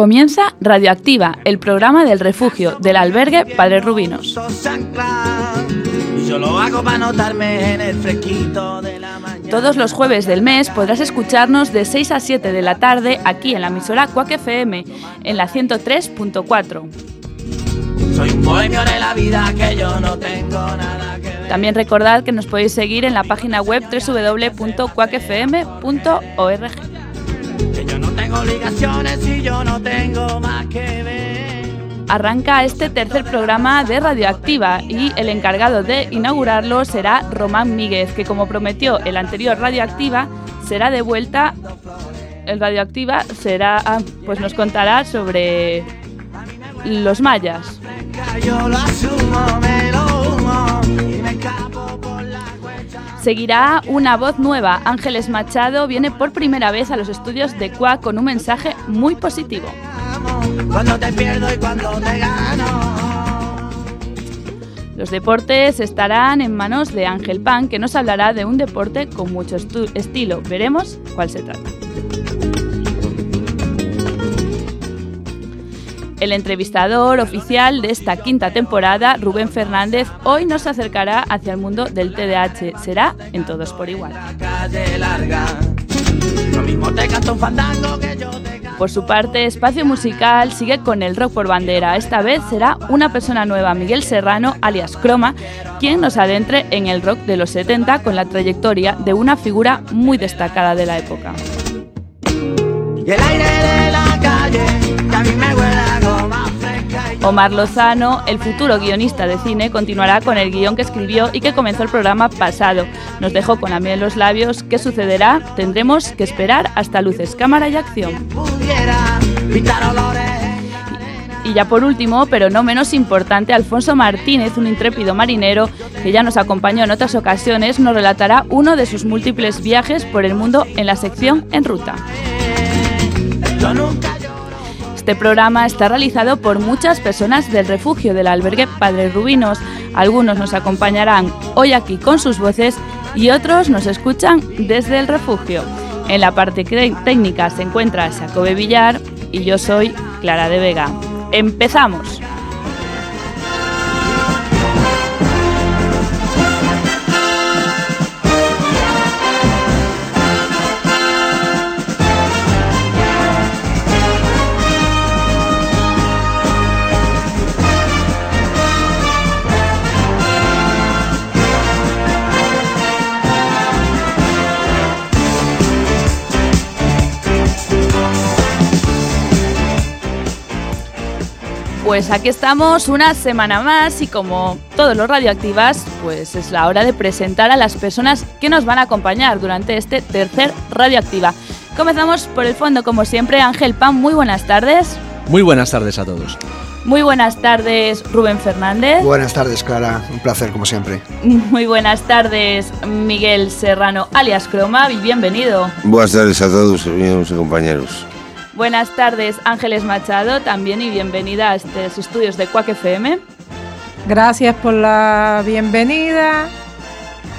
Comienza Radioactiva, el programa del refugio del albergue Padre Rubinos. Todos los jueves del mes podrás escucharnos de 6 a 7 de la tarde aquí en la emisora Cuac FM, en la 103.4. Soy un bohemio de la vida que yo no tengo nada que ver. También recordad que nos podéis seguir en la página web www.cuacfm.org. Tengo obligaciones y yo no tengo más que ver. Arranca este tercer programa de Radioactiva y el encargado de inaugurarlo será Román Míguez, que como prometió el anterior Radioactiva, será de vuelta. El Radioactiva será, ah, pues nos contará sobre los mayas. Seguirá una voz nueva. Ángeles Machado viene por primera vez a los estudios de CUA con un mensaje muy positivo. Los deportes estarán en manos de Ángel Pan, que nos hablará de un deporte con mucho estilo. Veremos cuál se trata. El entrevistador oficial de esta quinta temporada, Rubén Fernández, hoy nos acercará hacia el mundo del TDAH. Será en todos por igual. Por su parte, Espacio Musical sigue con el rock por bandera. Esta vez será una persona nueva, Miguel Serrano, alias Croma, quien nos adentre en el rock de los 70 con la trayectoria de una figura muy destacada de la época. el aire de la calle, a mí me Omar Lozano, el futuro guionista de cine, continuará con el guion que escribió y que comenzó el programa pasado. Nos dejó con la miel en los labios. ¿Qué sucederá? Tendremos que esperar hasta luces, cámara y acción. Y ya por último, pero no menos importante, Alfonso Martínez, un intrépido marinero que ya nos acompañó en otras ocasiones, nos relatará uno de sus múltiples viajes por el mundo en la sección En Ruta. Este programa está realizado por muchas personas del refugio del albergue Padre Rubinos. Algunos nos acompañarán hoy aquí con sus voces y otros nos escuchan desde el refugio. En la parte técnica se encuentra Jacobe Villar y yo soy Clara de Vega. ¡Empezamos! Pues aquí estamos una semana más y como todos los radioactivas, pues es la hora de presentar a las personas que nos van a acompañar durante este tercer radioactiva. Comenzamos por el fondo, como siempre, Ángel Pan, muy buenas tardes. Muy buenas tardes a todos. Muy buenas tardes, Rubén Fernández. Buenas tardes, Clara. Un placer, como siempre. Muy buenas tardes, Miguel Serrano, alias Croma, y bienvenido. Buenas tardes a todos, amigos y compañeros. Buenas tardes, Ángeles Machado, también y bienvenida a estos estudios de Cuac FM. Gracias por la bienvenida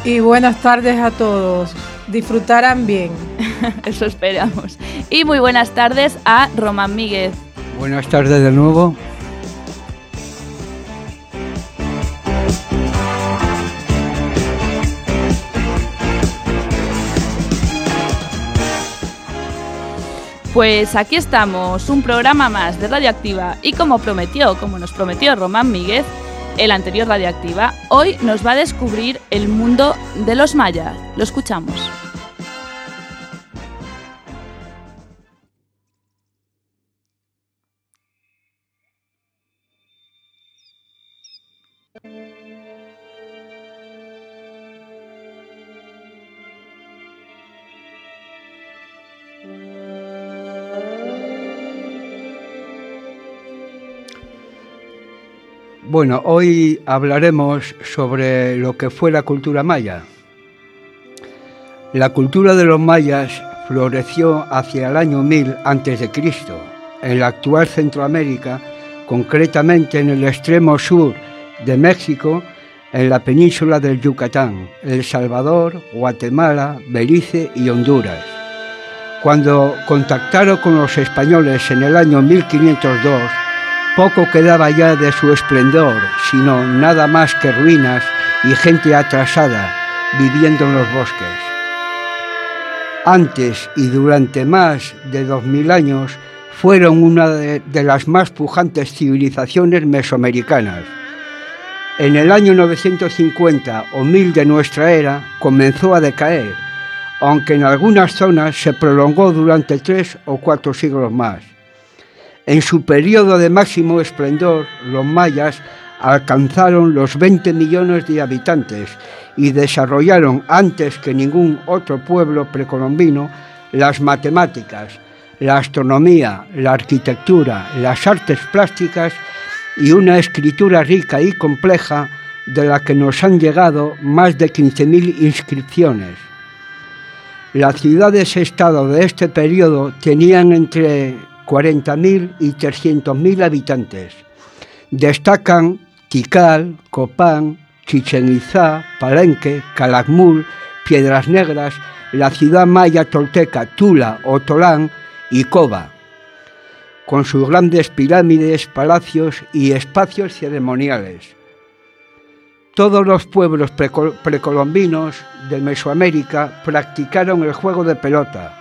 y buenas tardes a todos. Disfrutarán bien. Eso esperamos. Y muy buenas tardes a Román Míguez. Buenas tardes de nuevo. Pues aquí estamos, un programa más de Radioactiva y como prometió, como nos prometió Román Míguez, el anterior Radioactiva, hoy nos va a descubrir el mundo de los mayas. Lo escuchamos. Bueno, hoy hablaremos sobre lo que fue la cultura maya. La cultura de los mayas floreció hacia el año 1000 a.C. en la actual Centroamérica, concretamente en el extremo sur de México, en la península del Yucatán, El Salvador, Guatemala, Belice y Honduras. Cuando contactaron con los españoles en el año 1502, poco quedaba ya de su esplendor, sino nada más que ruinas y gente atrasada viviendo en los bosques. Antes y durante más de dos mil años fueron una de, las más pujantes civilizaciones mesoamericanas. En el año 950 o 1000 de nuestra era comenzó a decaer, aunque en algunas zonas se prolongó durante tres o cuatro siglos más. En su periodo de máximo esplendor, los mayas alcanzaron los 20 millones de habitantes y desarrollaron antes que ningún otro pueblo precolombino las matemáticas, la astronomía, la arquitectura, las artes plásticas y una escritura rica y compleja de la que nos han llegado más de 15.000 inscripciones. Las ciudades-estado de este periodo tenían entre 40.000 y 300.000 habitantes. Destacan Tikal, Copán, Chichen Itzá, Palenque, Calakmul, Piedras Negras, la ciudad maya tolteca Tula o Tolán y Coba, con sus grandes pirámides, palacios y espacios ceremoniales. Todos los pueblos precolombinos de Mesoamérica practicaron el juego de pelota,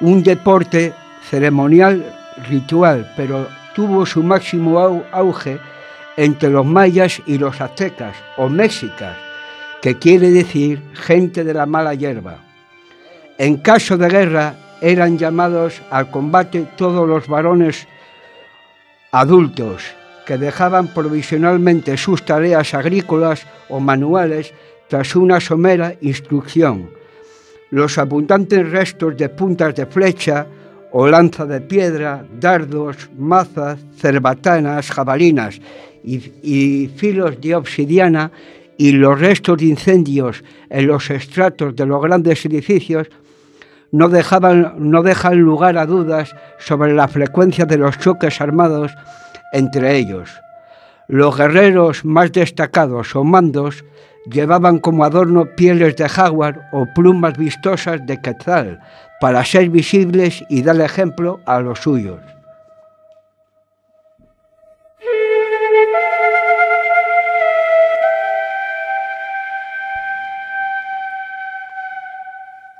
un deporte ceremonial ritual, pero tuvo su máximo auge entre los mayas y los aztecas o mexicas, que quiere decir gente de la mala hierba. En caso de guerra eran llamados al combate todos los varones adultos que dejaban provisionalmente sus tareas agrícolas o manuales tras una somera instrucción. Los abundantes restos de puntas de flecha o lanza de piedra, dardos, mazas, cerbatanas, jabalinas y, filos de obsidiana y los restos de incendios en los estratos de los grandes edificios no, dejaban, no dejan lugar a dudas sobre la frecuencia de los choques armados entre ellos. Los guerreros más destacados o mandos llevaban como adorno pieles de jaguar o plumas vistosas de quetzal para ser visibles y dar ejemplo a los suyos.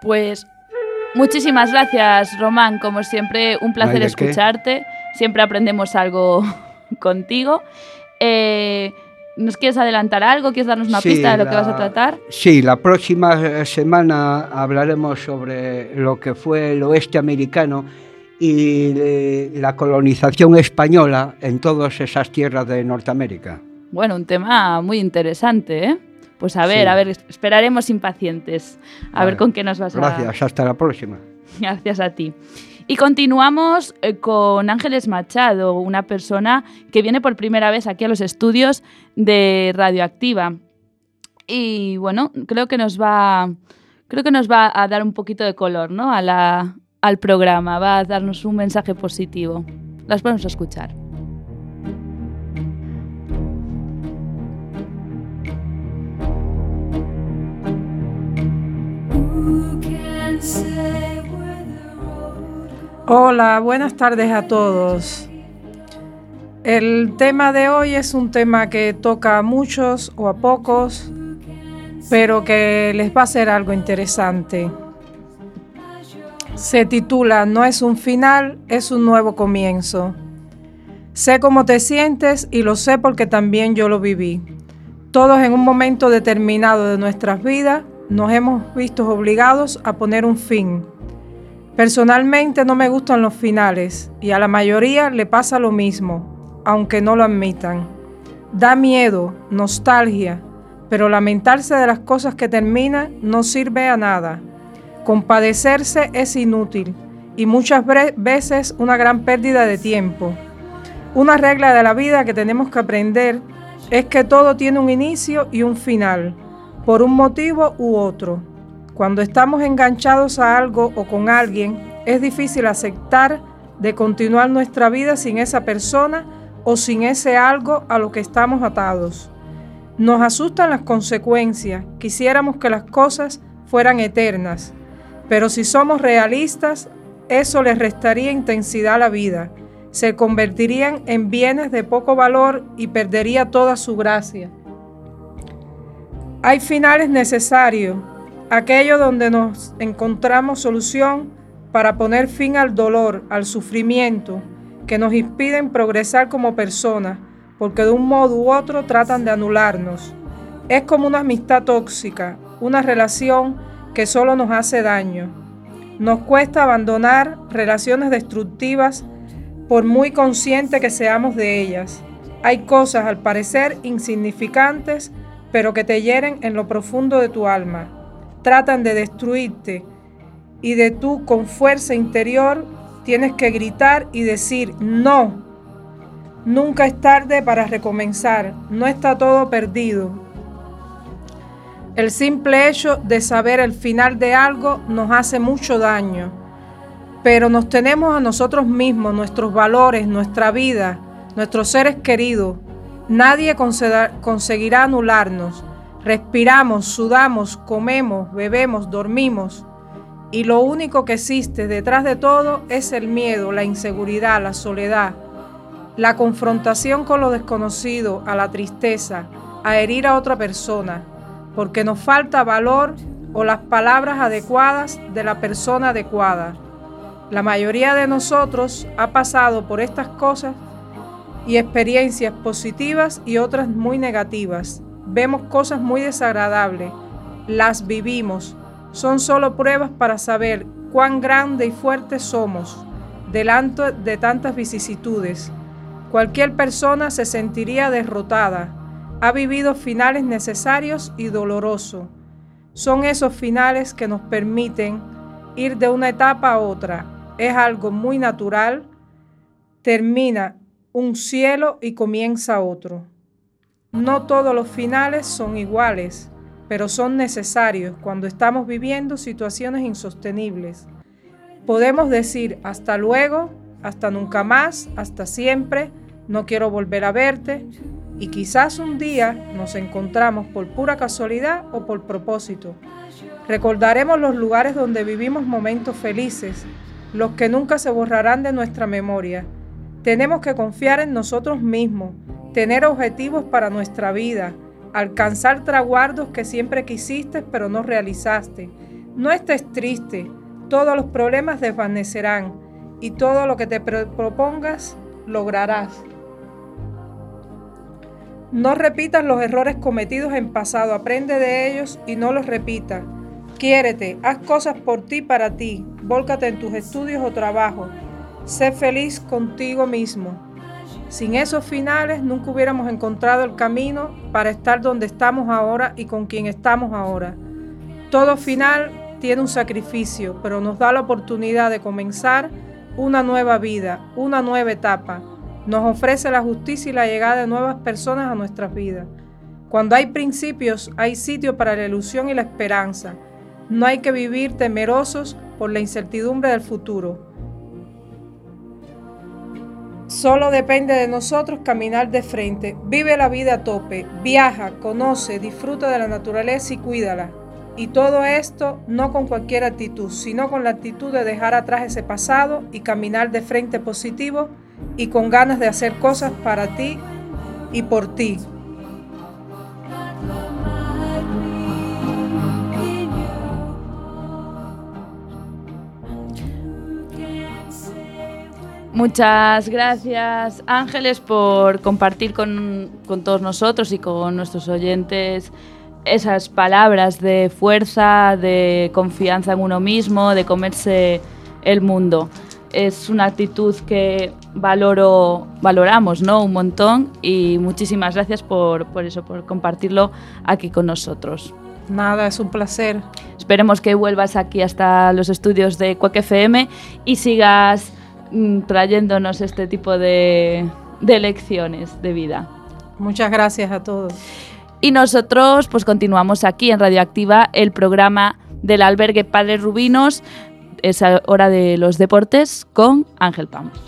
Pues muchísimas gracias, Román. Como siempre, un placer escucharte. Siempre aprendemos algo contigo. Eh, ¿Nos quieres adelantar algo? ¿Quieres darnos una pista de lo que vas a tratar? Sí, la próxima semana hablaremos sobre lo que fue el oeste americano y la colonización española en todas esas tierras de Norteamérica. Bueno, un tema muy interesante, ¿eh? Pues a ver, a ver, esperaremos impacientes a, ver, con qué nos vas a... Gracias, hasta la próxima. Gracias a ti. Y continuamos eh, con Ángeles Machado, una persona que viene por primera vez aquí a los estudios de Radioactiva. Y bueno, creo que nos va, creo que nos va a dar un poquito de color ¿no? a al programa, va a darnos un mensaje positivo. Las podemos escuchar. Hola, buenas tardes a todos. El tema de hoy es un tema que toca a muchos o a pocos, pero que les va a ser algo interesante. Se titula No es un final, es un nuevo comienzo. Sé cómo te sientes y lo sé porque también yo lo viví. Todos en un momento determinado de nuestras vidas nos hemos visto obligados a poner un fin Personalmente no me gustan los finales y a la mayoría le pasa lo mismo, aunque no lo admitan. Da miedo, nostalgia, pero lamentarse de las cosas que terminan no sirve a nada. Compadecerse es inútil y muchas veces una gran pérdida de tiempo. Una regla de la vida que tenemos que aprender es que todo tiene un inicio y un final, por un motivo u otro. Cuando estamos enganchados a algo o con alguien, es difícil aceptar de continuar nuestra vida sin esa persona o sin ese algo a lo que estamos atados. Nos asustan las consecuencias, quisiéramos que las cosas fueran eternas, pero si somos realistas, eso les restaría intensidad a la vida, se convertirían en bienes de poco valor y perdería toda su gracia. Hay finales necesarios, aquello donde nos encontramos solución para poner fin al dolor, al sufrimiento, que nos impiden progresar como personas, porque de un modo u otro tratan de anularnos. Es como una amistad tóxica, una relación que solo nos hace daño. Nos cuesta abandonar relaciones destructivas por muy consciente que seamos de ellas. Hay cosas al parecer insignificantes, pero que te hieren en lo profundo de tu alma. Tratan de destruirte y de tú con fuerza interior tienes que gritar y decir no. Nunca es tarde para recomenzar, no está todo perdido. El simple hecho de saber el final de algo nos hace mucho daño pero nos tenemos a nosotros mismos, nuestros valores, nuestra vida, nuestros seres queridos. Nadie conseguirá anularnos. Respiramos, sudamos, comemos, bebemos, dormimos. Y lo único que existe detrás de todo es el miedo, la inseguridad, la soledad, la confrontación con lo desconocido, a la tristeza, a herir a otra persona, porque nos falta valor o las palabras adecuadas de la persona adecuada. La mayoría de nosotros ha pasado por estas cosas y experiencias positivas y otras muy negativas. Vemos cosas muy desagradables, las vivimos. Son solo pruebas para saber cuán grande y fuerte somos delante de tantas vicisitudes. Cualquier persona se sentiría derrotada. Ha vivido finales necesarios y dolorosos. Son esos finales que nos permiten ir de una etapa a otra, es algo muy natural, termina un cielo y comienza otro. No todos los finales son iguales, pero son necesarios cuando estamos viviendo situaciones insostenibles. Podemos decir hasta luego, hasta nunca más, hasta siempre, no quiero volver a verte, y quizás un día nos encontramos por pura casualidad o por propósito. Recordaremos los lugares donde vivimos momentos felices, los que nunca se borrarán de nuestra memoria. Tenemos que confiar en nosotros mismos, tener objetivos para nuestra vida, alcanzar traguardos que siempre quisiste pero no realizaste. No estés triste, todos los problemas desvanecerán y todo lo que te propongas lograrás. No repitas los errores cometidos en pasado, aprende de ellos y no los repitas. Quiérete, haz cosas por ti para ti, Vólcate en tus estudios o trabajo. Sé feliz contigo mismo. Sin esos finales nunca hubiéramos encontrado el camino para estar donde estamos ahora y con quien estamos ahora. Todo final tiene un sacrificio, pero nos da la oportunidad de comenzar una nueva vida, una nueva etapa. Nos ofrece la justicia y la llegada de nuevas personas a nuestras vidas. Cuando hay principios, hay sitio para la ilusión y la esperanza. No hay que vivir temerosos por la incertidumbre del futuro. Solo depende de nosotros caminar de frente. Vive la vida a tope, viaja, conoce, disfruta de la naturaleza y cuídala. Y todo esto no con cualquier actitud, sino con la actitud de dejar atrás ese pasado y caminar de frente positivo y con ganas de hacer cosas para ti y por ti. Muchas gracias Ángeles por compartir con, todos nosotros y con nuestros oyentes esas palabras de fuerza, de confianza en uno mismo, de comerse el mundo. Es una actitud que valoro, valoramos ¿no? un montón y muchísimas gracias por, por eso, por compartirlo aquí con nosotros. Nada, es un placer. Esperemos que vuelvas aquí hasta los estudios de Cuac FM y sigas trayéndonos este tipo de, de lecciones de vida. Muchas gracias a todos. Y nosotros pues continuamos aquí en Radioactiva el programa del albergue Padre Rubinos. Es hora de los deportes con Ángel Pamos.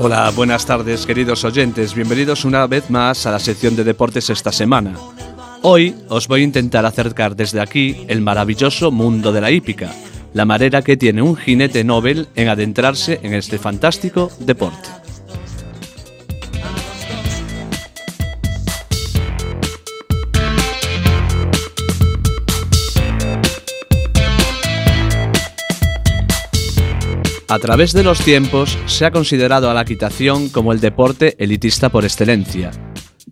Hola, buenas tardes queridos oyentes, bienvenidos una vez más a la sección de deportes esta semana. Hoy os voy a intentar acercar desde aquí el maravilloso mundo de la hípica, la manera que tiene un jinete Nobel en adentrarse en este fantástico deporte. A través de los tiempos se ha considerado a la equitación como el deporte elitista por excelencia.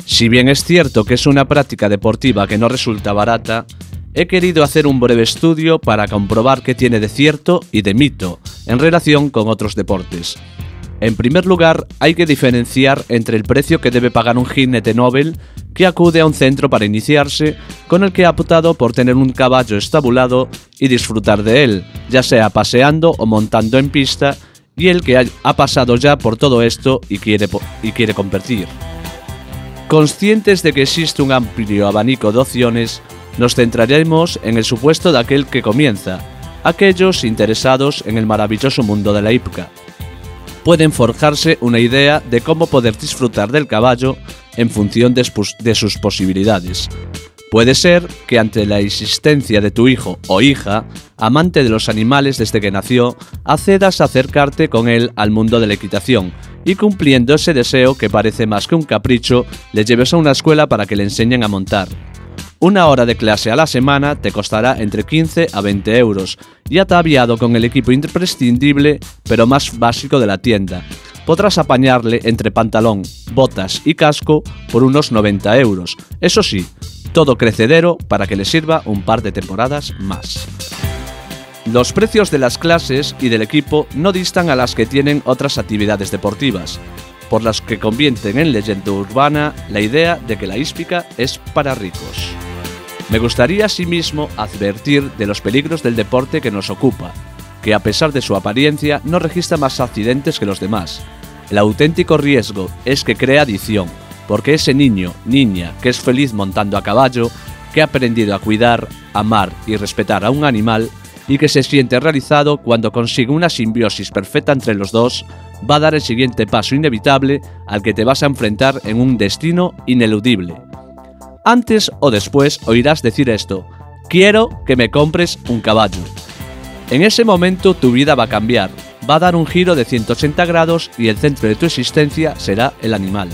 Si bien es cierto que es una práctica deportiva que no resulta barata, he querido hacer un breve estudio para comprobar qué tiene de cierto y de mito en relación con otros deportes. En primer lugar, hay que diferenciar entre el precio que debe pagar un jinete Nobel que acude a un centro para iniciarse, con el que ha optado por tener un caballo estabulado y disfrutar de él, ya sea paseando o montando en pista, y el que ha pasado ya por todo esto y quiere, y quiere competir. Conscientes de que existe un amplio abanico de opciones, nos centraremos en el supuesto de aquel que comienza, aquellos interesados en el maravilloso mundo de la hípica pueden forjarse una idea de cómo poder disfrutar del caballo en función de, sus posibilidades. Puede ser que ante la existencia de tu hijo o hija, amante de los animales desde que nació, accedas a acercarte con él al mundo de la equitación y cumpliendo ese deseo que parece más que un capricho, le lleves a una escuela para que le enseñen a montar. Una hora de clase a la semana te costará entre 15 a 20 euros y ataviado con el equipo imprescindible pero más básico de la tienda. Podrás apañarle entre pantalón, botas y casco por unos 90 euros. Eso sí, todo crecedero para que le sirva un par de temporadas más. Los precios de las clases y del equipo no distan a las que tienen otras actividades deportivas, por las que convierten en leyenda urbana la idea de que la híspica es para ricos. Me gustaría asimismo advertir de los peligros del deporte que nos ocupa, que a pesar de su apariencia no registra más accidentes que los demás. El auténtico riesgo es que crea adicción, porque ese niño, niña, que es feliz montando a caballo, que ha aprendido a cuidar, amar y respetar a un animal, y que se siente realizado cuando consigue una simbiosis perfecta entre los dos, va a dar el siguiente paso inevitable al que te vas a enfrentar en un destino ineludible, antes o después oirás decir esto, quiero que me compres un caballo. En ese momento tu vida va a cambiar, va a dar un giro de 180 grados y el centro de tu existencia será el animal.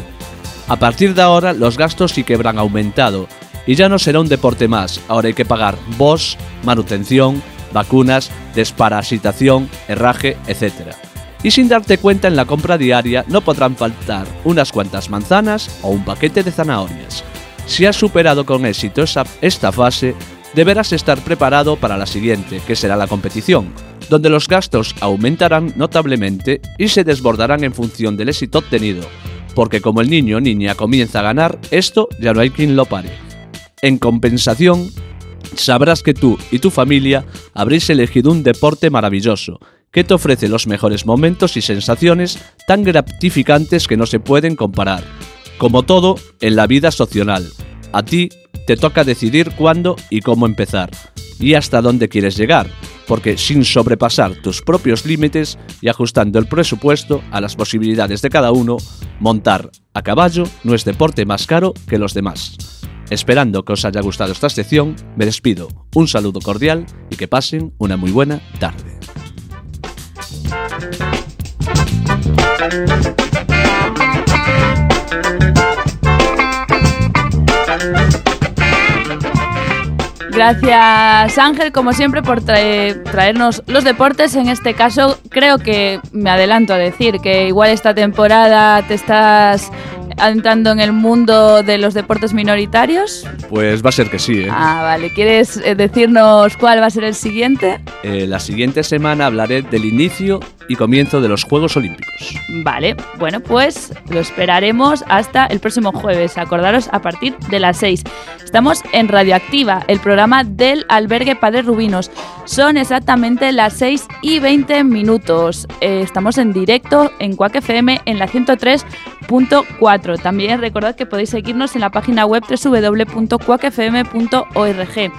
A partir de ahora los gastos sí que habrán aumentado y ya no será un deporte más, ahora hay que pagar BOS, manutención, vacunas, desparasitación, herraje, etc. Y sin darte cuenta en la compra diaria no podrán faltar unas cuantas manzanas o un paquete de zanahorias. Si has superado con éxito esta fase, deberás estar preparado para la siguiente, que será la competición, donde los gastos aumentarán notablemente y se desbordarán en función del éxito obtenido, porque como el niño o niña comienza a ganar, esto ya no hay quien lo pare. En compensación, sabrás que tú y tu familia habréis elegido un deporte maravilloso, que te ofrece los mejores momentos y sensaciones tan gratificantes que no se pueden comparar como todo en la vida social, a ti te toca decidir cuándo y cómo empezar, y hasta dónde quieres llegar, porque sin sobrepasar tus propios límites y ajustando el presupuesto a las posibilidades de cada uno, montar a caballo no es deporte más caro que los demás. Esperando que os haya gustado esta sección, me despido. Un saludo cordial y que pasen una muy buena tarde. Gracias Ángel, como siempre, por traernos los deportes. En este caso, creo que me adelanto a decir que igual esta temporada te estás entrando en el mundo de los deportes minoritarios? Pues va a ser que sí. ¿eh? Ah, vale. ¿Quieres eh, decirnos cuál va a ser el siguiente? Eh, la siguiente semana hablaré del inicio y comienzo de los Juegos Olímpicos. Vale, bueno, pues lo esperaremos hasta el próximo jueves. Acordaros a partir de las 6. Estamos en Radioactiva, el programa del albergue Padre Rubinos. Son exactamente las 6 y 20 minutos. estamos en directo en Cuac FM en la 103.4. También recordad que podéis seguirnos en la página web www.cuacfm.org.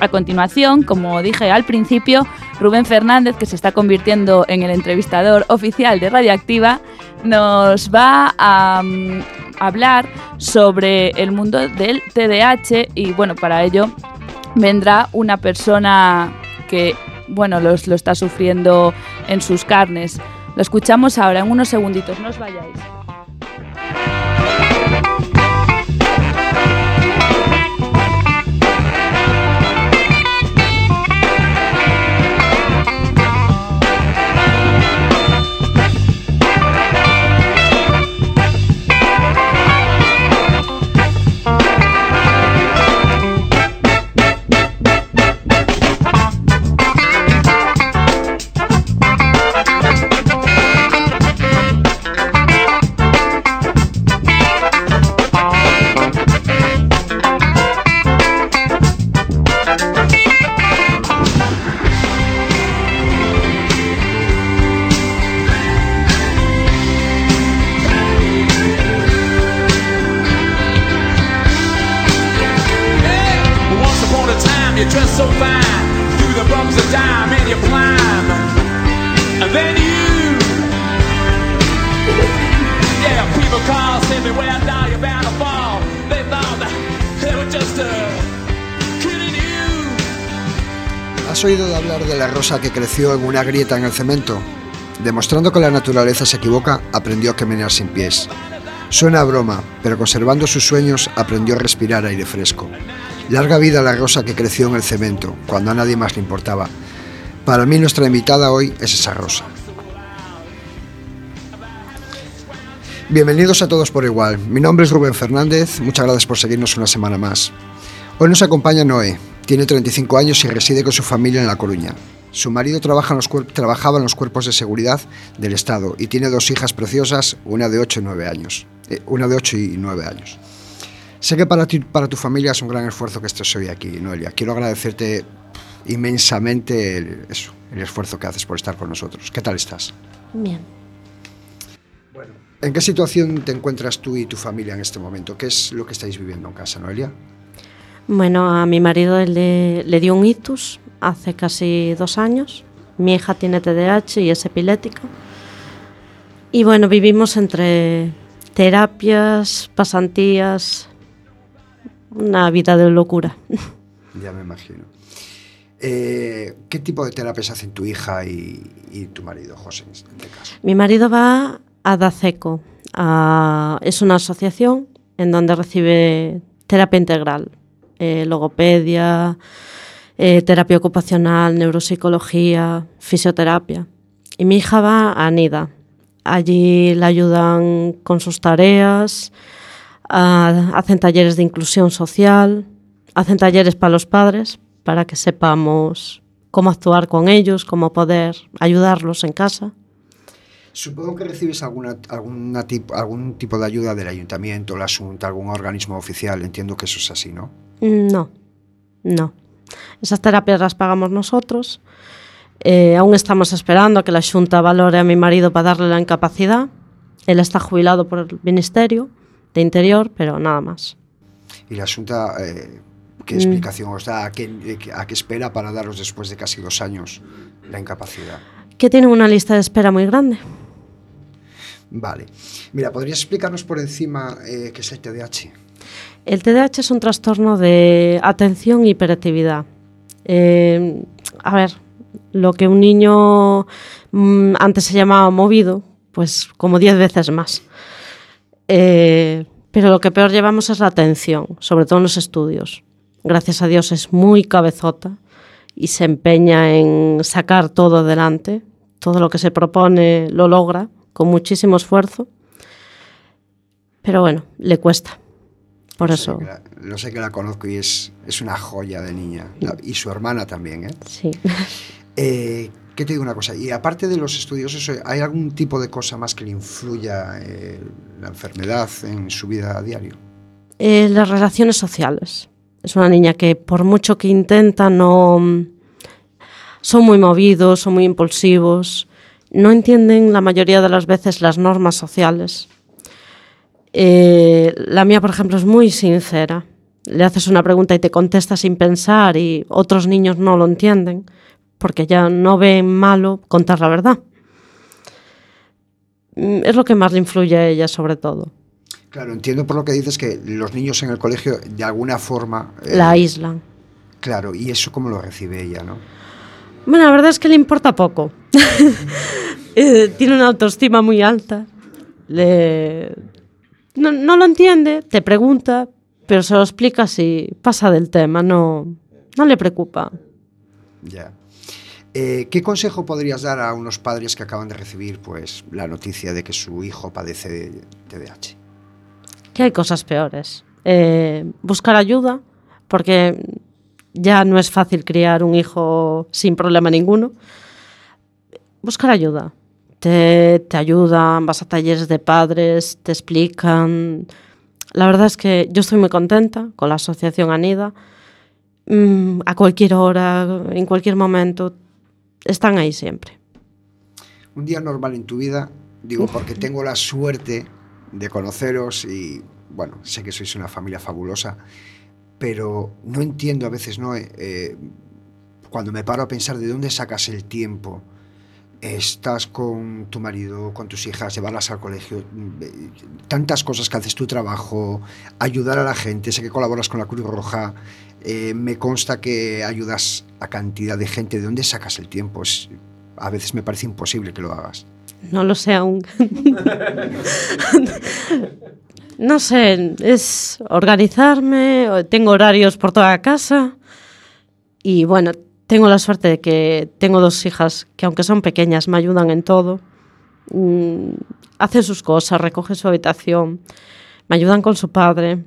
A continuación, como dije al principio, Rubén Fernández, que se está convirtiendo en el entrevistador oficial de Radioactiva, nos va a mm, hablar sobre el mundo del TDAH y bueno, para ello vendrá una persona que bueno, lo está sufriendo en sus carnes. Lo escuchamos ahora en unos segunditos, no os vayáis. ¿Has oído de hablar de la rosa que creció en una grieta en el cemento? Demostrando que la naturaleza se equivoca, aprendió a caminar sin pies. Suena a broma, pero conservando sus sueños aprendió a respirar aire fresco. Larga vida la rosa que creció en el cemento, cuando a nadie más le importaba. Para mí nuestra invitada hoy es esa rosa. Bienvenidos a todos por igual. Mi nombre es Rubén Fernández, muchas gracias por seguirnos una semana más. Hoy nos acompaña Noé, tiene 35 años y reside con su familia en La Coruña. Su marido trabaja en los trabajaba en los cuerpos de seguridad del Estado y tiene dos hijas preciosas, una de 8 y 9 años. Eh, una de 8 y 9 años. Sé que para, ti, para tu familia es un gran esfuerzo que estés hoy aquí, Noelia. Quiero agradecerte inmensamente el, eso, el esfuerzo que haces por estar con nosotros. ¿Qué tal estás? Bien. Bueno, ¿en qué situación te encuentras tú y tu familia en este momento? ¿Qué es lo que estáis viviendo en casa, Noelia? Bueno, a mi marido le, le dio un ictus hace casi dos años. Mi hija tiene TDAH y es epilética. Y bueno, vivimos entre terapias, pasantías, una vida de locura. Ya me imagino. Eh, ¿Qué tipo de terapias hacen tu hija y, y tu marido, José, en este caso? Mi marido va a DACECO. A, es una asociación en donde recibe terapia integral eh, logopedia, eh, terapia ocupacional, neuropsicología, fisioterapia. Y mi hija va a NIDA. Allí la ayudan con sus tareas, hacen talleres de inclusión social, hacen talleres para los padres, para que sepamos cómo actuar con ellos, cómo poder ayudarlos en casa. Supongo que recibes alguna, alguna tipo, algún tipo de ayuda del ayuntamiento, la Asunta, algún organismo oficial. Entiendo que eso es así, ¿no? No, no. Esas terapias las pagamos nosotros. Eh, aún estamos esperando a que la Junta valore a mi marido para darle la incapacidad. Él está jubilado por el Ministerio de Interior, pero nada más. ¿Y la Junta eh, qué mm. explicación os da? ¿A qué, ¿A qué espera para daros después de casi dos años la incapacidad? Que tienen una lista de espera muy grande. Vale. Mira, ¿podrías explicarnos por encima eh, qué es el TDAH? El TDAH es un trastorno de atención y hiperactividad. Eh, a ver, lo que un niño mmm, antes se llamaba movido, pues como diez veces más. Eh, pero lo que peor llevamos es la atención, sobre todo en los estudios. Gracias a Dios es muy cabezota y se empeña en sacar todo adelante. Todo lo que se propone lo logra con muchísimo esfuerzo. Pero bueno, le cuesta. Por eso. Sé la, sé que la conozco y es, es una joya de niña. La, y su hermana también, ¿eh? Sí. Eh, ¿Qué te digo una cosa? Y aparte de los estudios, eso, ¿hay algún tipo de cosa más que le influya eh, la enfermedad en su vida a diario? Eh, las relaciones sociales. Es una niña que por mucho que intenta no... Son muy movidos, son muy impulsivos, no entienden la mayoría de las veces las normas sociales. Eh, la mía, por ejemplo, es muy sincera. le haces una pregunta y te contesta sin pensar y otros niños no lo entienden, porque ya no ven malo contar la verdad. Mm, Es lo que más le influye a ella sobre todo. Claro, entiendo por lo que dices que los niños en el colegio de alguna forma... eh, La aíslan. Claro, y eso cómo lo recibe ella, ¿no? Bueno, la verdad es que le importa poco. Eh, Tiene una autoestima muy alta. Le- No, no lo entiende, te pregunta, pero se lo explicas y pasa del tema, no, no le preocupa. Ya. Eh, ¿Qué consejo podrías dar a unos padres que acaban de recibir pues, la noticia de que su hijo padece de TDAH? Que hay cosas peores. Eh, buscar ayuda, porque ya no es fácil criar un hijo sin problema ninguno. Buscar ayuda. Te, te ayudan, vas a talleres de padres, te explican. La verdad es que yo estoy muy contenta con la asociación Anida. Mm, a cualquier hora, en cualquier momento, están ahí siempre. Un día normal en tu vida, digo, porque tengo la suerte de conoceros y, bueno, sé que sois una familia fabulosa, pero no entiendo a veces, ¿no? Eh, eh, cuando me paro a pensar de dónde sacas el tiempo, estás con tu marido, con tus hijas, llevarlas al colegio, tantas cosas que haces tu trabajo, ayudar a la gente, sé que colaboras con la Cruz Roja, eh, me consta que ayudas a cantidad de gente, ¿de dónde sacas el tiempo? A veces me parece imposible que lo hagas. No lo sé aún. no sé, es organizarme, tengo horarios por toda la casa y bueno, tengo la suerte de que tengo dos hijas que aunque son pequeñas me ayudan en todo. Mm, hacen sus cosas, recogen su habitación, me ayudan con su padre.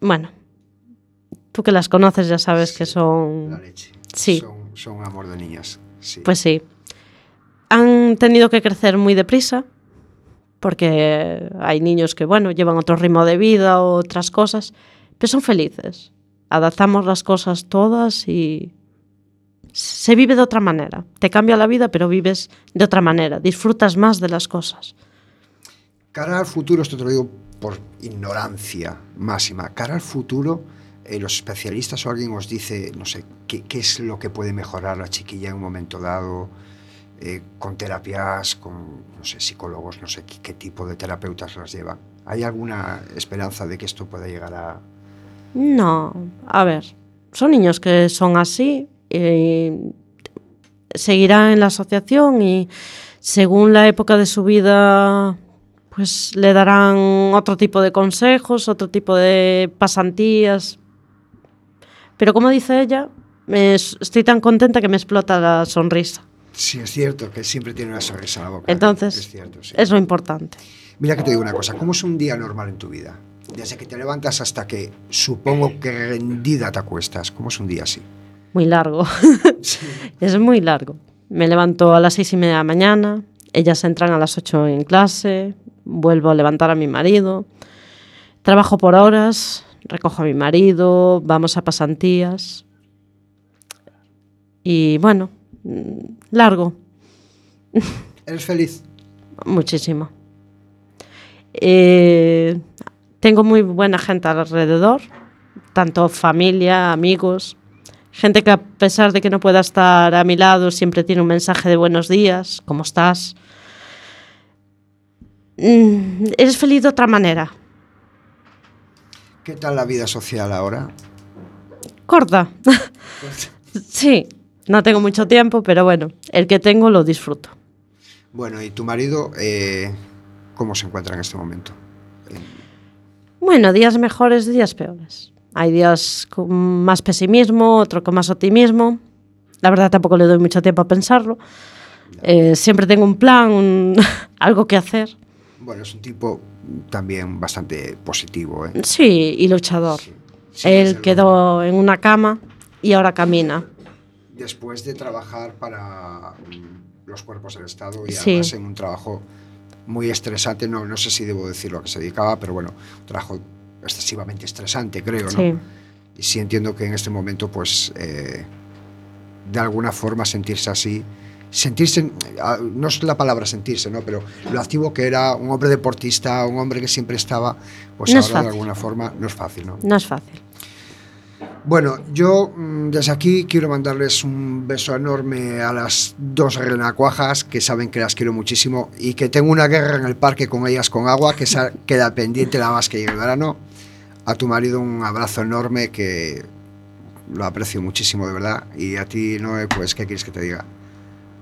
Bueno, tú que las conoces ya sabes que La son... leche. Sí. Son, amor de niñas. Sí. Pues sí. Han tenido que crecer muy deprisa porque hay niños que, bueno, llevan otro ritmo de vida o otras cosas, pero son felices. Adaptamos las cosas todas y se vive de otra manera. Te cambia la vida, pero vives de otra manera. Disfrutas más de las cosas. Cara al futuro, esto te lo digo por ignorancia máxima, cara al futuro, eh, los especialistas o alguien os dice, no sé, qué, qué es lo que puede mejorar la chiquilla en un momento dado, eh, con terapias, con, no sé, psicólogos, no sé qué, qué tipo de terapeutas las llevan. ¿Hay alguna esperanza de que esto pueda llegar a... No, a ver, son niños que son así, y seguirán en la asociación y según la época de su vida, pues le darán otro tipo de consejos, otro tipo de pasantías. Pero como dice ella, estoy tan contenta que me explota la sonrisa. Sí, es cierto que siempre tiene una sonrisa en la boca. Entonces, es cierto, sí. es lo importante. Mira que te digo una cosa, ¿cómo es un día normal en tu vida? Desde que te levantas hasta que supongo que rendida te acuestas, ¿cómo es un día así? Muy largo. es muy largo. Me levanto a las seis y media de la mañana, ellas entran a las ocho en clase, vuelvo a levantar a mi marido, trabajo por horas, recojo a mi marido, vamos a pasantías. Y bueno, mm, largo, ¿Eres feliz? muchísimo. Eh, tengo muy buena gente alrededor, tanto familia, amigos, gente que a pesar de que no pueda estar a mi lado, siempre tiene un mensaje de buenos días, ¿cómo estás? Mm, eres feliz de otra manera. ¿Qué tal la vida social ahora? Corta. sí, no tengo mucho tiempo, pero bueno, el que tengo lo disfruto. Bueno, ¿y tu marido eh, cómo se encuentra en este momento? Bueno, días mejores, días peores. Hay días con más pesimismo, otro con más optimismo. La verdad tampoco le doy mucho tiempo a pensarlo. Eh, siempre tengo un plan, un- algo que hacer. Bueno, es un tipo también bastante positivo. ¿eh? Sí, y luchador. Sí, sí, Él quedó en una cama y ahora camina. Después de trabajar para mm, los cuerpos del Estado y Sí. además en un trabajo muy estresante, no, no sé si debo decir lo que se dedicaba, pero bueno, un trabajo excesivamente estresante, creo, ¿no? Sí. Y sí entiendo que en este momento, pues, eh, de alguna forma sentirse así, sentirse, ah, no es la palabra sentirse, ¿no? Pero lo activo que era un hombre deportista, un hombre que siempre estaba, pues No es ahora de alguna forma no es fácil, ¿no? No es fácil. Bueno, yo mm, desde aquí quiero mandarles un beso enorme a las dos renacuajas que saben que las quiero muchísimo y que tengo una guerra en el parque con ellas con agua que queda pendiente nada más que llegue el verano. A tu marido un abrazo enorme que lo aprecio muchísimo de verdad y a ti Noé pues qué quieres que te diga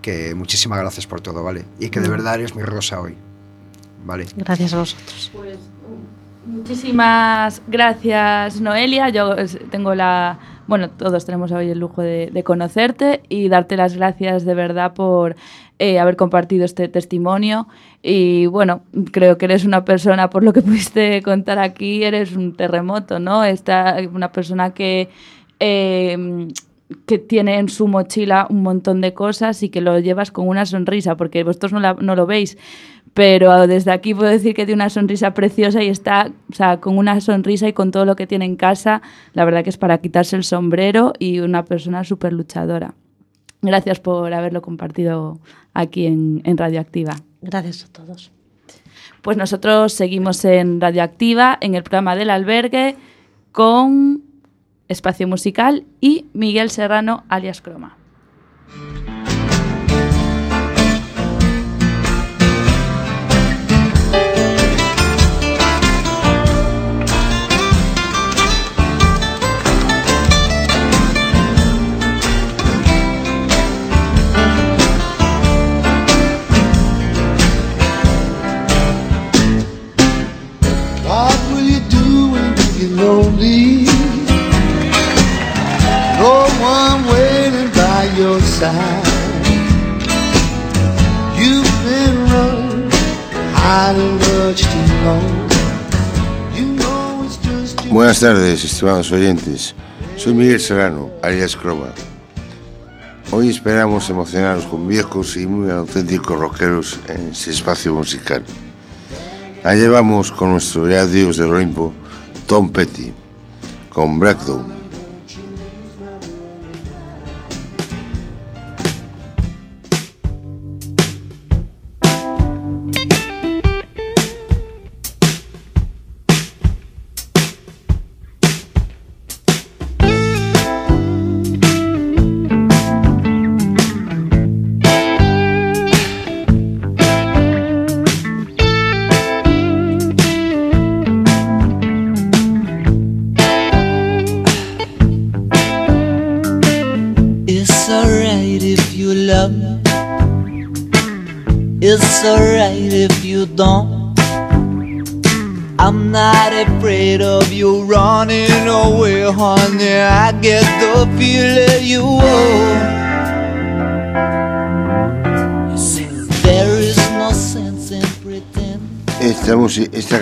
que muchísimas gracias por todo, ¿vale? Y que de verdad eres mi rosa hoy. ¿Vale? Gracias a vosotros. Muchísimas gracias, Noelia. Yo tengo la. Bueno, todos tenemos hoy el lujo de, de conocerte y darte las gracias de verdad por eh, haber compartido este testimonio. Y bueno, creo que eres una persona, por lo que pudiste contar aquí, eres un terremoto, ¿no? Esta, una persona que. eh, que tiene en su mochila un montón de cosas y que lo llevas con una sonrisa, porque vosotros no, la- no lo veis, pero desde aquí puedo decir que tiene una sonrisa preciosa y está, o sea, con una sonrisa y con todo lo que tiene en casa, la verdad que es para quitarse el sombrero y una persona súper luchadora. Gracias por haberlo compartido aquí en, en Radioactiva. Gracias a todos. Pues nosotros seguimos en Radioactiva, en el programa del albergue, con Espacio Musical y Miguel Serrano, alias Croma. Buenas tardes, estimados oyentes. Soy Miguel Serrano, alias Croma. Hoy esperamos emocionaros con viejos y muy auténticos rockeros en este espacio musical. Allá vamos con nuestro ya dios del Olimpo, Tom Petty, con Breakdown.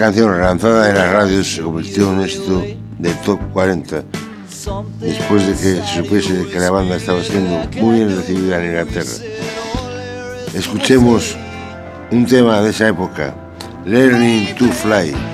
canción lanzada en las radios se convirtió en éxito del top 40, después de que se supiese que la banda estaba siendo muy bien recibida en Inglaterra. Escuchemos un tema de esa época, Learning to Fly.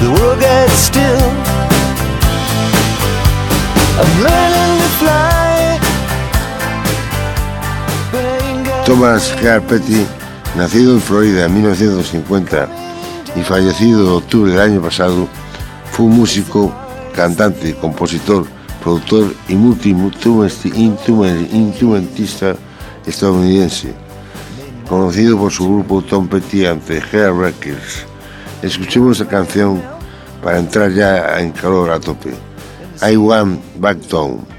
the world got Thomas Carpetti, nacido en Florida en 1950 y fallecido en octubre del año pasado, fue un músico, cantante, compositor, productor y multi-instrumentista estadounidense, conocido por su grupo Tom Petty ante Hair Records. Escuchemos la canción para entrar ya en calor a tope. I Want Back Down.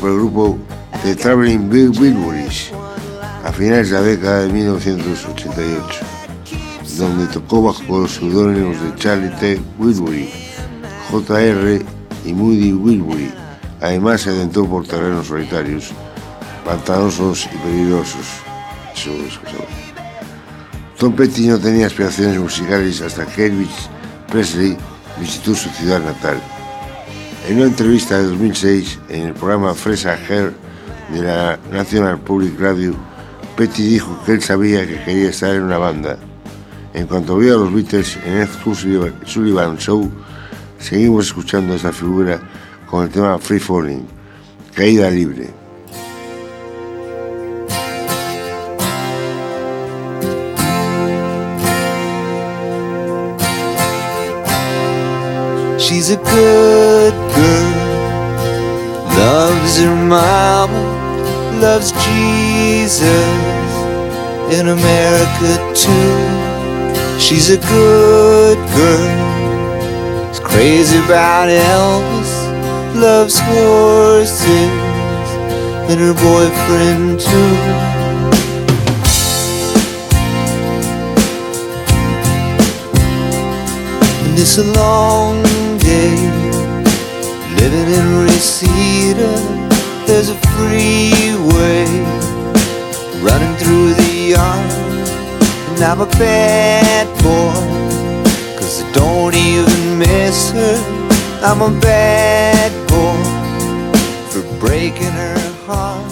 por el grupo The Traveling Big Wilburys a finales de la década de 1988, donde tocó bajo los seudónimos de Charlie T. Wilbury, J.R. y Moody Wilbury. Además, se adentró por terrenos solitarios, pantanosos y peligrosos. Eso es Tom Petty no tenía aspiraciones musicales hasta que Elvis Presley visitó su ciudad natal. En una entrevista de 2006 en el programa Fresa Hair de la National Public Radio, Petty dijo que él sabía que quería estar en una banda. En cuanto vio a los Beatles en Ed Sullivan- Show, seguimos escuchando esta figura con el tema Free Falling, Caída Libre. She's a good her mama, loves Jesus in America too. She's a good girl, is crazy about Elvis, loves horses and her boyfriend too. And it's a long day living in Reseda. There's a freeway running through the yard. And I'm a bad boy, cause I don't even miss her. I'm a bad boy for breaking her heart.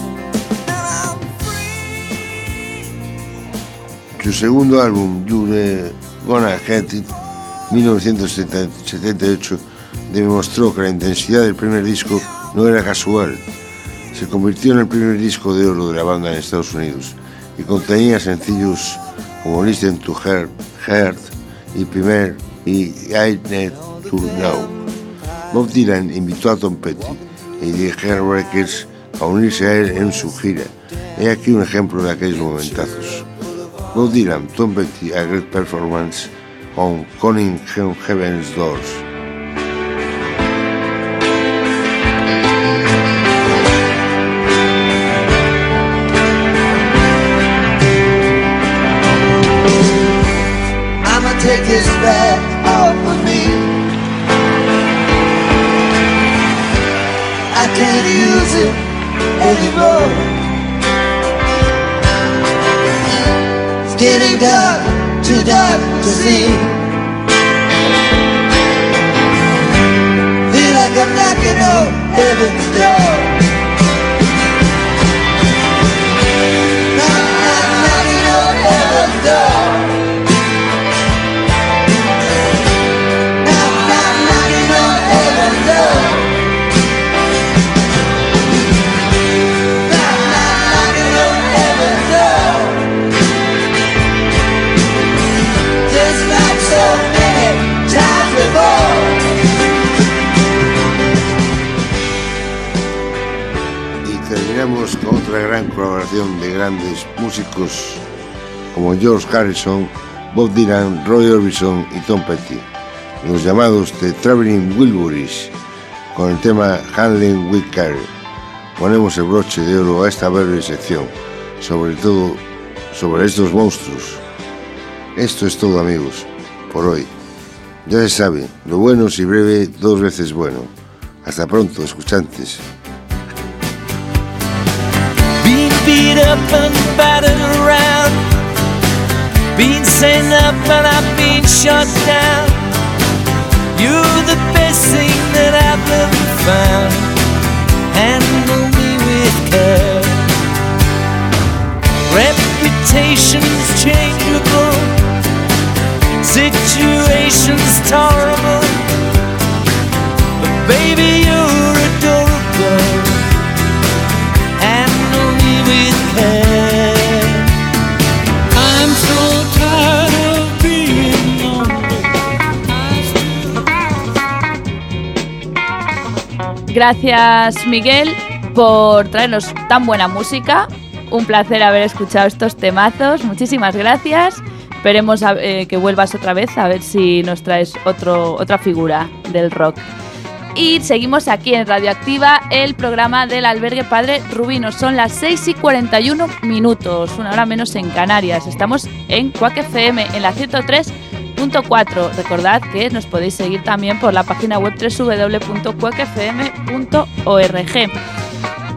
Su segundo álbum, You're Gonna Get It, 1978, demostró que la intensidad del primer disco no era casual. Se convirtió en el primer disco de oro de la banda en Estados Unidos y contenía sencillos como Listen to Her, Heart y Primer y I Need to Know. Bob Dylan invitó a Tom Petty y The Records a unirse a él en su gira. He aquí un ejemplo de aquellos momentazos. Bob Dylan, Tom Petty, a great performance on Conning Heaven's Doors. To see. Como George Harrison, Bob Dylan, Roy Orbison y Tom Petty, los llamados The Traveling Wilburys, con el tema Handling with Care. Ponemos el broche de oro a esta breve sección, sobre todo sobre estos monstruos. Esto es todo amigos, por hoy. Ya se sabe, lo bueno si breve, dos veces bueno. Hasta pronto, escuchantes. Beat up and battered around. Been sent up and I've been shut down. You're the best thing that I've ever found. Handle me with care. Reputation's changeable. Situation's tolerable. But baby, you're Gracias Miguel por traernos tan buena música. Un placer haber escuchado estos temazos. Muchísimas gracias. Esperemos eh, que vuelvas otra vez a ver si nos traes otra figura del rock. Y seguimos aquí en Radioactiva, el programa del albergue Padre Rubino. Son las 6 y 41 minutos, una hora menos en Canarias. Estamos en Quack FM, en la 103.4. Recordad que nos podéis seguir también por la página web www.quackfm.org.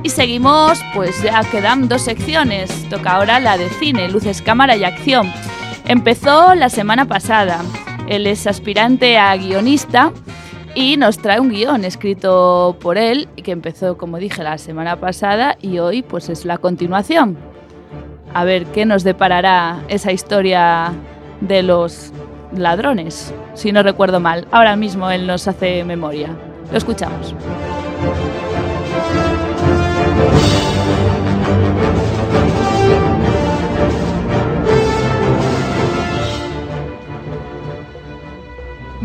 Y seguimos, pues ya quedan dos secciones. Toca ahora la de cine, luces, cámara y acción. Empezó la semana pasada. Él es aspirante a guionista y nos trae un guion escrito por él que empezó, como dije, la semana pasada y hoy pues es la continuación. A ver qué nos deparará esa historia de los ladrones, si no recuerdo mal. Ahora mismo él nos hace memoria. Lo escuchamos.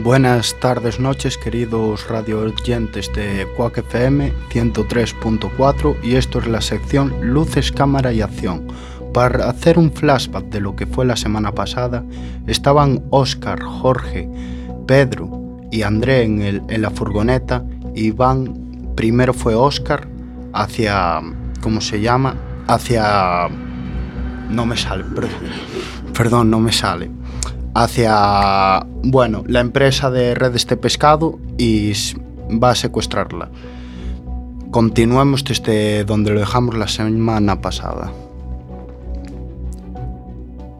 Buenas tardes, noches, queridos radio oyentes de Quack FM 103.4 y esto es la sección Luces, Cámara y Acción. Para hacer un flashback de lo que fue la semana pasada, estaban Oscar, Jorge, Pedro y André en, la furgoneta y van, primero fue Oscar hacia, ¿cómo se llama? Hacia... No me sale, perdón, no me sale hacia, bueno, la empresa de redes de pescado y va a secuestrarla. Continuemos desde donde lo dejamos la semana pasada.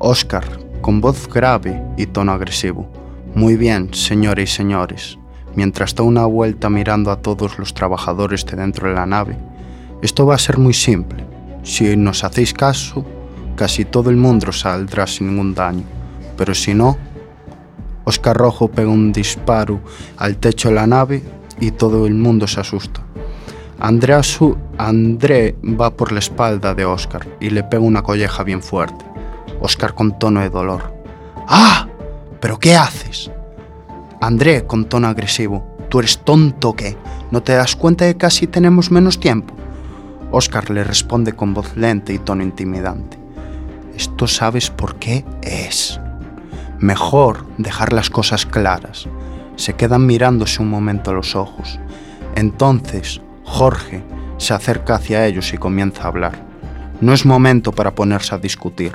Oscar, con voz grave y tono agresivo. Muy bien, señores y señores. Mientras da una vuelta mirando a todos los trabajadores de dentro de la nave. Esto va a ser muy simple. Si nos hacéis caso, casi todo el mundo saldrá sin ningún daño. Pero si no, Oscar Rojo pega un disparo al techo de la nave y todo el mundo se asusta. Andrea Su- André va por la espalda de Oscar y le pega una colleja bien fuerte. Oscar con tono de dolor. ¡Ah! ¿Pero qué haces? André con tono agresivo. ¿Tú eres tonto qué? ¿No te das cuenta de que casi tenemos menos tiempo? Oscar le responde con voz lenta y tono intimidante. Esto sabes por qué es. Mejor dejar las cosas claras. Se quedan mirándose un momento a los ojos. Entonces, Jorge se acerca hacia ellos y comienza a hablar. No es momento para ponerse a discutir.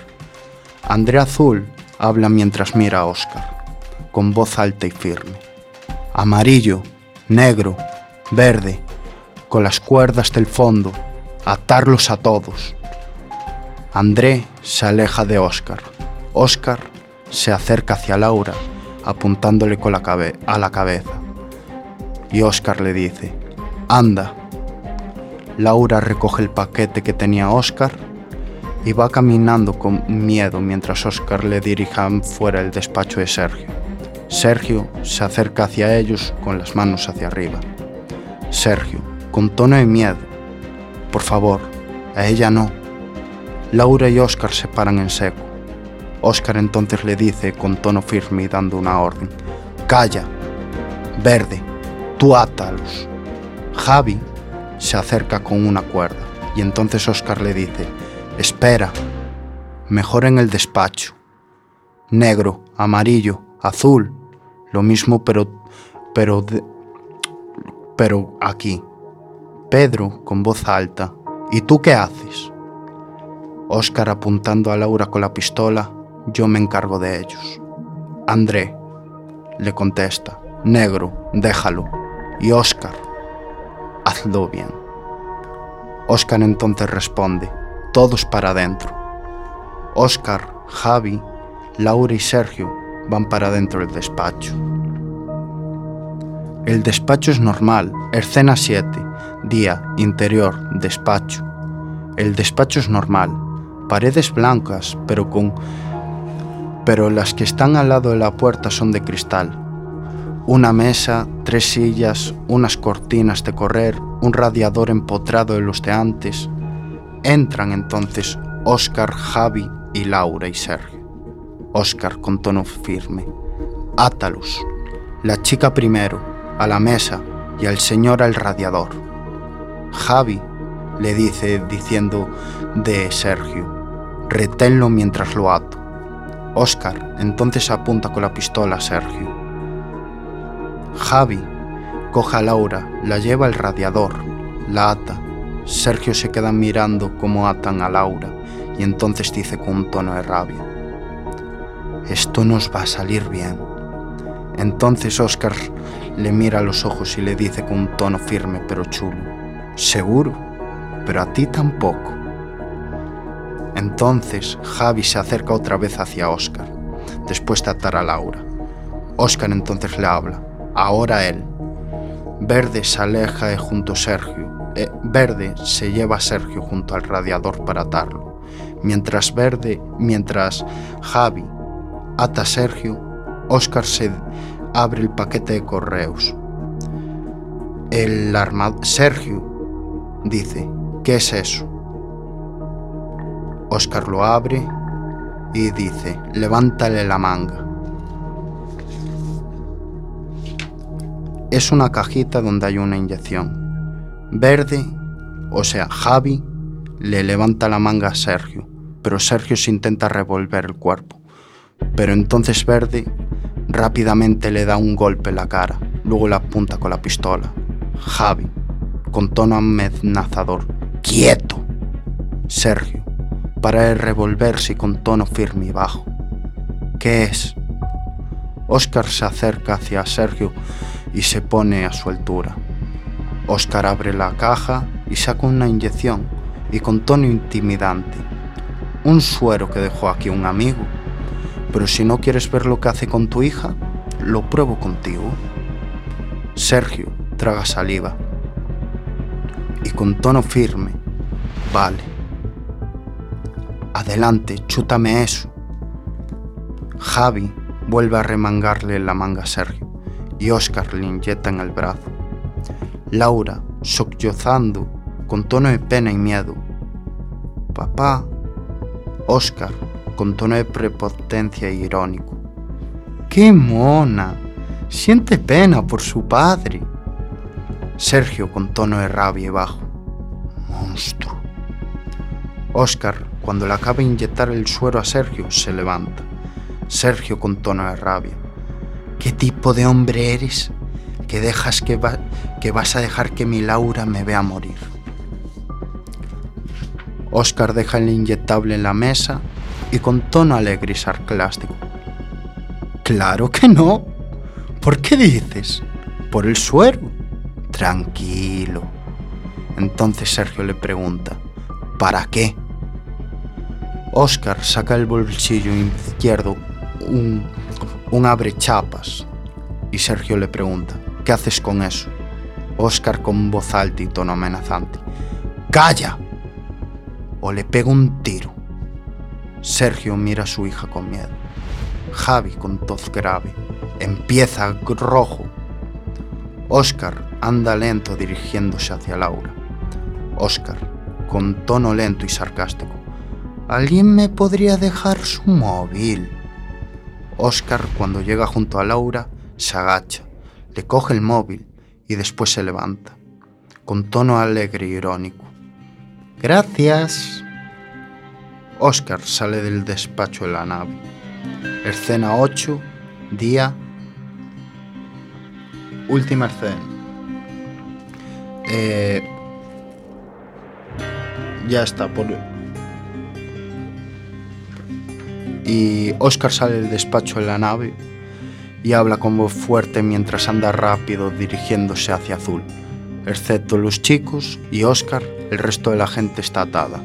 Andrea Azul habla mientras mira a Oscar, con voz alta y firme. Amarillo, negro, verde, con las cuerdas del fondo, atarlos a todos. André se aleja de Oscar. Oscar se acerca hacia Laura, apuntándole con la cabe- a la cabeza. Y Oscar le dice, anda. Laura recoge el paquete que tenía Oscar y va caminando con miedo mientras Oscar le dirija fuera el despacho de Sergio. Sergio se acerca hacia ellos con las manos hacia arriba. Sergio, con tono de miedo, por favor, a ella no. Laura y Oscar se paran en seco. Oscar entonces le dice con tono firme y dando una orden. Calla. Verde, tú átalos. Javi se acerca con una cuerda y entonces Oscar le dice, espera, mejor en el despacho. Negro, amarillo, azul, lo mismo pero, pero, pero aquí. Pedro con voz alta, ¿y tú qué haces? Oscar apuntando a Laura con la pistola, yo me encargo de ellos. André, le contesta, negro, déjalo. Y Oscar, hazlo bien. Oscar entonces responde, todos para adentro. Oscar, Javi, Laura y Sergio van para adentro del despacho. El despacho es normal, escena 7, día, interior, despacho. El despacho es normal, paredes blancas, pero con pero las que están al lado de la puerta son de cristal. Una mesa, tres sillas, unas cortinas de correr, un radiador empotrado de los de antes. Entran entonces Oscar, Javi y Laura y Sergio. Oscar con tono firme. Átalos. La chica primero, a la mesa y al señor al radiador. Javi le dice diciendo de Sergio, reténlo mientras lo ato. Oscar entonces apunta con la pistola a Sergio. Javi coge a Laura, la lleva al radiador, la ata. Sergio se queda mirando cómo atan a Laura y entonces dice con un tono de rabia, esto nos va a salir bien. Entonces Oscar le mira a los ojos y le dice con un tono firme pero chulo, seguro, pero a ti tampoco. Entonces Javi se acerca otra vez hacia Oscar, después de atar a Laura. Oscar entonces le habla, ahora él. Verde se aleja de junto a Sergio. Eh, Verde se lleva a Sergio junto al radiador para atarlo. Mientras Verde, mientras Javi ata a Sergio, Oscar se abre el paquete de correos. El arma Sergio dice, ¿qué es eso? Oscar lo abre y dice, levántale la manga. Es una cajita donde hay una inyección. Verde, o sea, Javi, le levanta la manga a Sergio, pero Sergio se intenta revolver el cuerpo. Pero entonces Verde rápidamente le da un golpe en la cara, luego le apunta con la pistola. Javi, con tono amenazador, ¡quieto! Sergio, para de revolverse con tono firme y bajo. ¿Qué es? Oscar se acerca hacia Sergio y se pone a su altura. Oscar abre la caja y saca una inyección y con tono intimidante. Un suero que dejó aquí un amigo. Pero si no quieres ver lo que hace con tu hija, lo pruebo contigo. Sergio traga saliva y con tono firme, vale. Adelante, chútame eso. Javi vuelve a remangarle la manga a Sergio y Oscar le inyecta en el brazo. Laura, sollozando, con tono de pena y miedo. Papá. Oscar, con tono de prepotencia e irónico. ¡Qué mona! Siente pena por su padre. Sergio, con tono de rabia y bajo. Monstruo. Oscar, cuando le acaba de inyectar el suero a Sergio, se levanta. Sergio, con tono de rabia. ¿Qué tipo de hombre eres que dejas que, que vas a dejar que mi Laura me vea morir? Oscar deja el inyectable en la mesa y con tono alegre y sarcástico. Claro que no. ¿Por qué dices? Por el suero. Tranquilo. Entonces Sergio le pregunta, ¿para qué? Oscar saca del bolsillo izquierdo un, un abrechapas y Sergio le pregunta, ¿qué haces con eso? Oscar con voz alta y tono amenazante, ¡Calla! O le pego un tiro. Sergio mira a su hija con miedo. Javi con tos grave. Empieza rojo. Oscar anda lento dirigiéndose hacia Laura. Oscar, con tono lento y sarcástico. ¿Alguien me podría dejar su móvil? Oscar, cuando llega junto a Laura, se agacha, le coge el móvil y después se levanta, con tono alegre e irónico. Gracias. Oscar sale del despacho de la nave. Escena 8, día. Última escena. Eh, ya está, por... Y Oscar sale del despacho de la nave y habla con voz fuerte mientras anda rápido dirigiéndose hacia Azul. Excepto los chicos y Oscar, el resto de la gente está atada.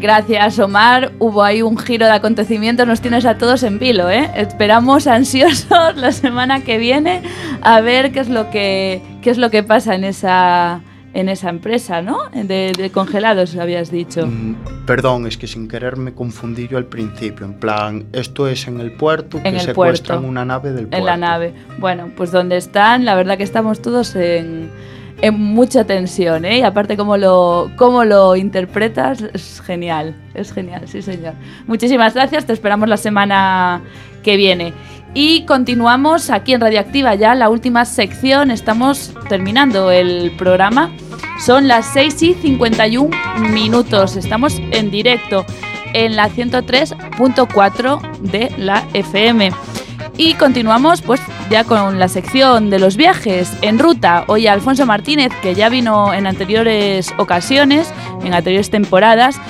Gracias, Omar. Hubo ahí un giro de acontecimientos, nos tienes a todos en vilo, ¿eh? Esperamos ansiosos la semana que viene a ver qué es lo que, qué es lo que pasa en esa, en esa empresa, ¿no? De, de congelados, habías dicho. Mm, Perdón, es que sin querer me confundí yo al principio. En plan, esto es en el puerto que En el secuestran puerto. una nave del puerto. En la nave. Bueno, pues donde están, la verdad que estamos todos en, en mucha tensión, ¿eh? Y aparte cómo lo, cómo lo interpretas, es genial, es genial, sí señor. Muchísimas gracias, te esperamos la semana que viene. Y continuamos aquí en Radioactiva ya, la última sección, estamos terminando el programa. Son las 6 y 51 minutos, estamos en directo en la 103.4 de la FM. Y continuamos pues ya con la sección de los viajes en ruta. Hoy Alfonso Martínez, que ya vino en anteriores ocasiones, en anteriores temporadas,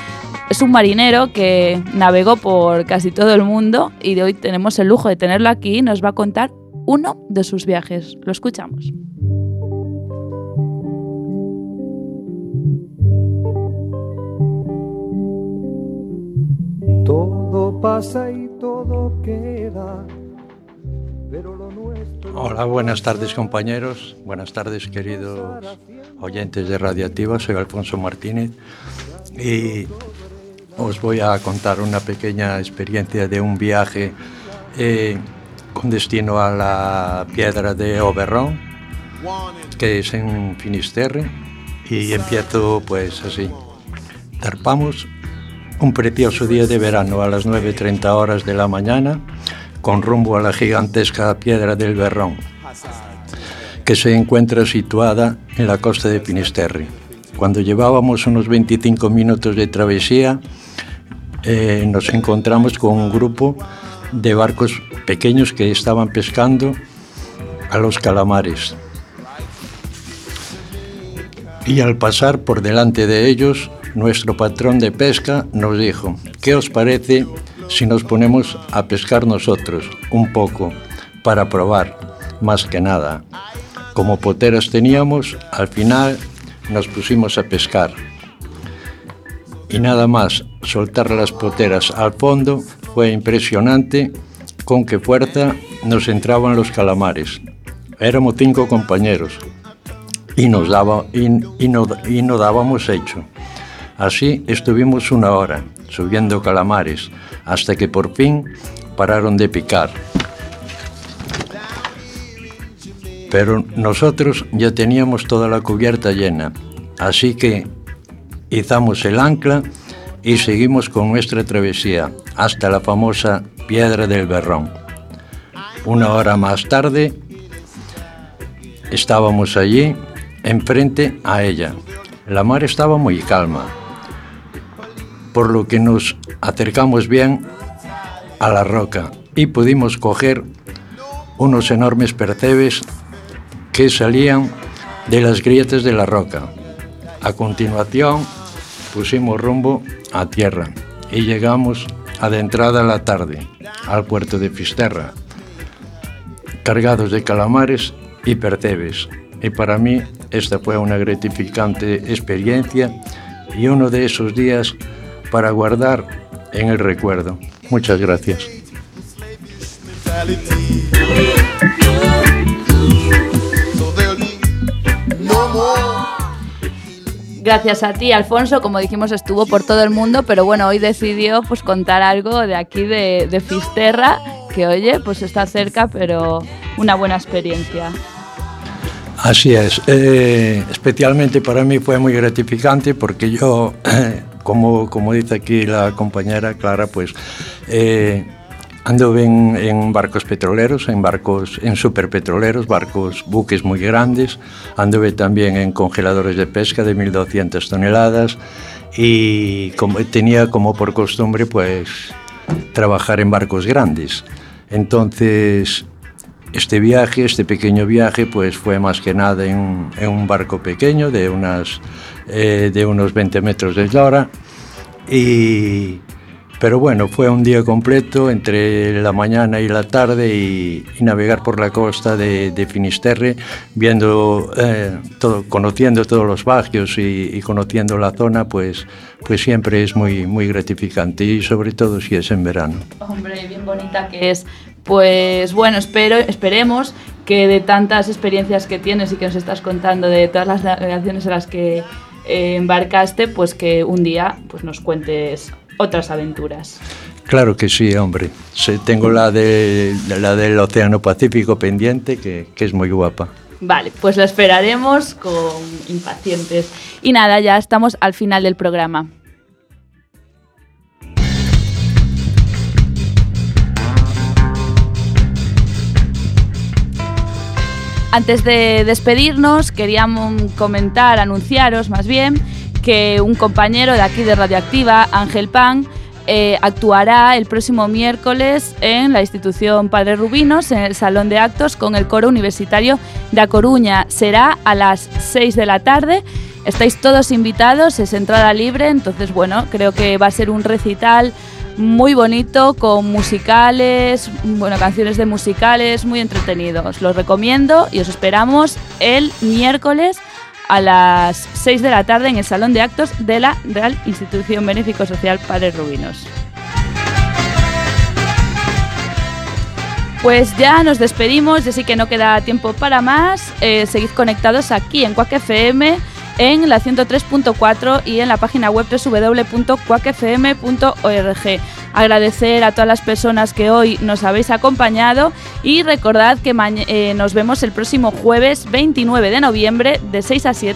es un marinero que navegó por casi todo el mundo y de hoy tenemos el lujo de tenerlo aquí nos va a contar uno de sus viajes. Lo escuchamos. Todo pasa y todo queda. Pero lo nuestro... Hola, buenas tardes compañeros, buenas tardes queridos oyentes de Radiativa, soy Alfonso Martínez y os voy a contar una pequeña experiencia de un viaje eh, con destino a la piedra de Oberrón, que es en Finisterre, y empiezo pues así. Tarpamos un precioso día de verano a las 9.30 horas de la mañana con rumbo a la gigantesca piedra del Berrón, que se encuentra situada en la costa de Finisterre. Cuando llevábamos unos 25 minutos de travesía, eh, nos encontramos con un grupo de barcos pequeños que estaban pescando a los calamares. Y al pasar por delante de ellos, nuestro patrón de pesca nos dijo, ¿qué os parece si nos ponemos a pescar nosotros un poco para probar, más que nada? Como poteras teníamos, al final nos pusimos a pescar. Y nada más soltar las poteras al fondo fue impresionante con qué fuerza nos entraban los calamares. Éramos cinco compañeros y nos, daba, y, no dábamos hecho. Así estuvimos una hora subiendo calamares hasta que por fin pararon de picar. Pero nosotros ya teníamos toda la cubierta llena, así que izamos el ancla y seguimos con nuestra travesía hasta la famosa Piedra del Berrón. Una hora más tarde estábamos allí, enfrente a ella. La mar estaba muy calma, por lo que nos acercamos bien a la roca y pudimos coger unos enormes percebes que salían de las grietas de la roca. A continuación pusimos rumbo a tierra y llegamos adentrada la tarde al puerto de Fisterra, cargados de calamares y percebes. Y para mí esta fue una gratificante experiencia y uno de esos días para guardar en el recuerdo. Muchas gracias. Gracias a ti, Alfonso. Como dijimos, estuvo por todo el mundo, pero bueno, hoy decidió pues contar algo de aquí de, de Fisterra, que oye, pues está cerca, pero una buena experiencia. Así es. Eh, especialmente para mí fue muy gratificante porque yo, como, como dice aquí la compañera Clara, pues eh, anduve en, en, barcos petroleros, en barcos, en superpetroleros, barcos, buques muy grandes. Anduve también en congeladores de pesca de 1.200 toneladas y como, tenía como por costumbre, pues, trabajar en barcos grandes. Entonces, este viaje, este pequeño viaje, pues fue más que nada en, en un barco pequeño de, unas, eh, de unos 20 metros de eslora. Y, pero bueno, fue un día completo entre la mañana y la tarde y, y navegar por la costa de, de Finisterre, viendo, eh, todo, conociendo todos los barrios y, y, conociendo la zona, pues, pues siempre es muy, muy gratificante y sobre todo si es en verano. Hombre, bien bonita que es. Pues bueno, espero, esperemos que de tantas experiencias que tienes y que nos estás contando, de todas las navegaciones en las que eh, embarcaste, pues que un día pues nos cuentes otras aventuras. Claro que sí, hombre. Sí, tengo la, de, la del Océano Pacífico pendiente, que, que es muy guapa. Vale, pues lo esperaremos con impacientes. Y nada, ya estamos al final del programa. Antes de despedirnos, queríamos comentar, anunciaros más bien, que un compañero de aquí de Radioactiva, Ángel Pan, eh, actuará el próximo miércoles en la institución Padre Rubinos, en el Salón de Actos, con el coro universitario de A Coruña. Será a las 6 de la tarde. Estáis todos invitados, es entrada libre, entonces bueno, creo que va a ser un recital muy bonito con musicales, bueno, canciones de musicales, muy entretenido. Os lo recomiendo y os esperamos el miércoles a las 6 de la tarde en el Salón de Actos de la Real Institución Benéfico Social Padres Rubinos. Pues ya nos despedimos, ya sí que no queda tiempo para más. Eh, seguid conectados aquí en Quack FM en la 103.4 y en la página web www.quackfm.org. Agradecer a todas las personas que hoy nos habéis acompañado y recordad que eh, nos vemos el próximo jueves 29 de noviembre de 6 a 7